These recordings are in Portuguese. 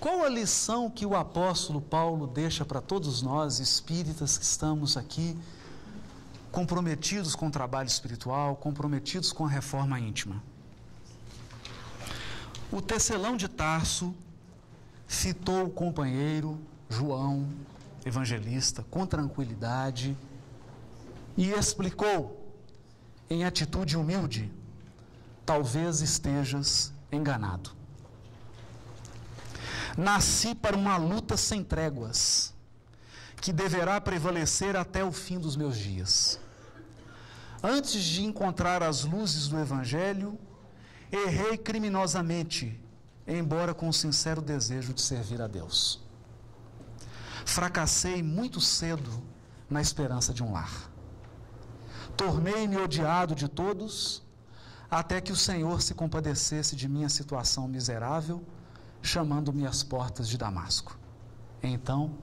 Qual a lição que o apóstolo Paulo deixa para todos nós, espíritas que estamos aqui, comprometidos com o trabalho espiritual, comprometidos com a reforma íntima? O tecelão de Tarso citou o companheiro João, evangelista, com tranquilidade e explicou, em atitude humilde: talvez estejas enganado. Nasci para uma luta sem tréguas, que deverá prevalecer até o fim dos meus dias. Antes de encontrar as luzes do Evangelho, errei criminosamente, embora com o sincero desejo de servir a Deus. Fracassei muito cedo na esperança de um lar. Tornei-me odiado de todos, até que o Senhor se compadecesse de minha situação miserável chamando-me às portas de Damasco. Então,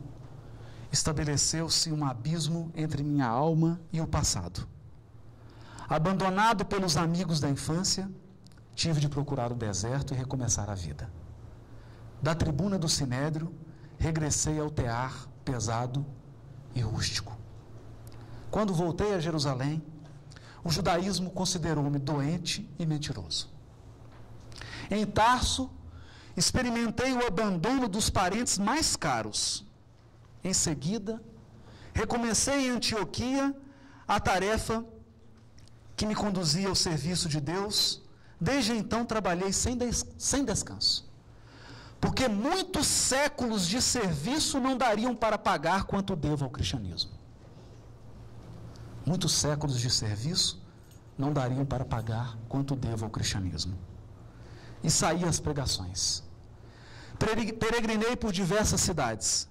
estabeleceu-se um abismo entre minha alma e o passado. Abandonado pelos amigos da infância, tive de procurar o deserto e recomeçar a vida. Da tribuna do Sinédrio, regressei ao tear pesado e rústico. Quando voltei a Jerusalém, o judaísmo considerou-me doente e mentiroso. Em Tarso, experimentei o abandono dos parentes mais caros. Em seguida, recomecei em Antioquia a tarefa que me conduzia ao serviço de Deus. Desde então trabalhei sem, des sem descanso. Porque muitos séculos de serviço não dariam para pagar quanto devo ao cristianismo. Muitos séculos de serviço não dariam para pagar quanto devo ao cristianismo. E saí às pregações. Peregrinei por diversas cidades.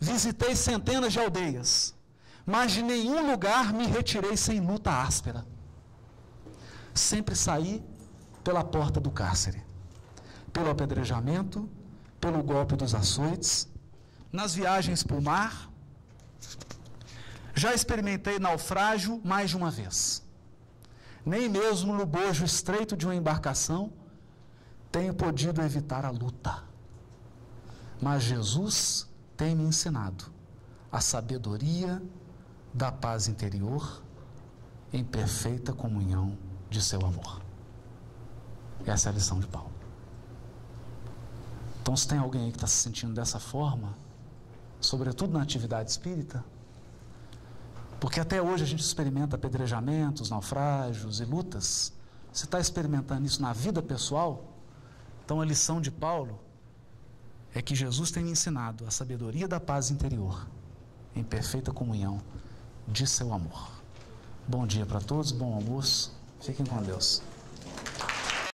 Visitei centenas de aldeias. Mas de nenhum lugar me retirei sem luta áspera. Sempre saí pela porta do cárcere, pelo apedrejamento, pelo golpe dos açoites, nas viagens por mar. Já experimentei naufrágio mais de uma vez. Nem mesmo no bojo estreito de uma embarcação tenho podido evitar a luta. Mas Jesus tem me ensinado a sabedoria da paz interior em perfeita comunhão de seu amor. Essa é a lição de Paulo. Então, se tem alguém aí que está se sentindo dessa forma, sobretudo na atividade espírita, porque até hoje a gente experimenta apedrejamentos, naufrágios e lutas. Você está experimentando isso na vida pessoal? Então, a lição de Paulo é que Jesus tem me ensinado a sabedoria da paz interior, em perfeita comunhão de seu amor. Bom dia para todos, bom almoço, fiquem com Deus.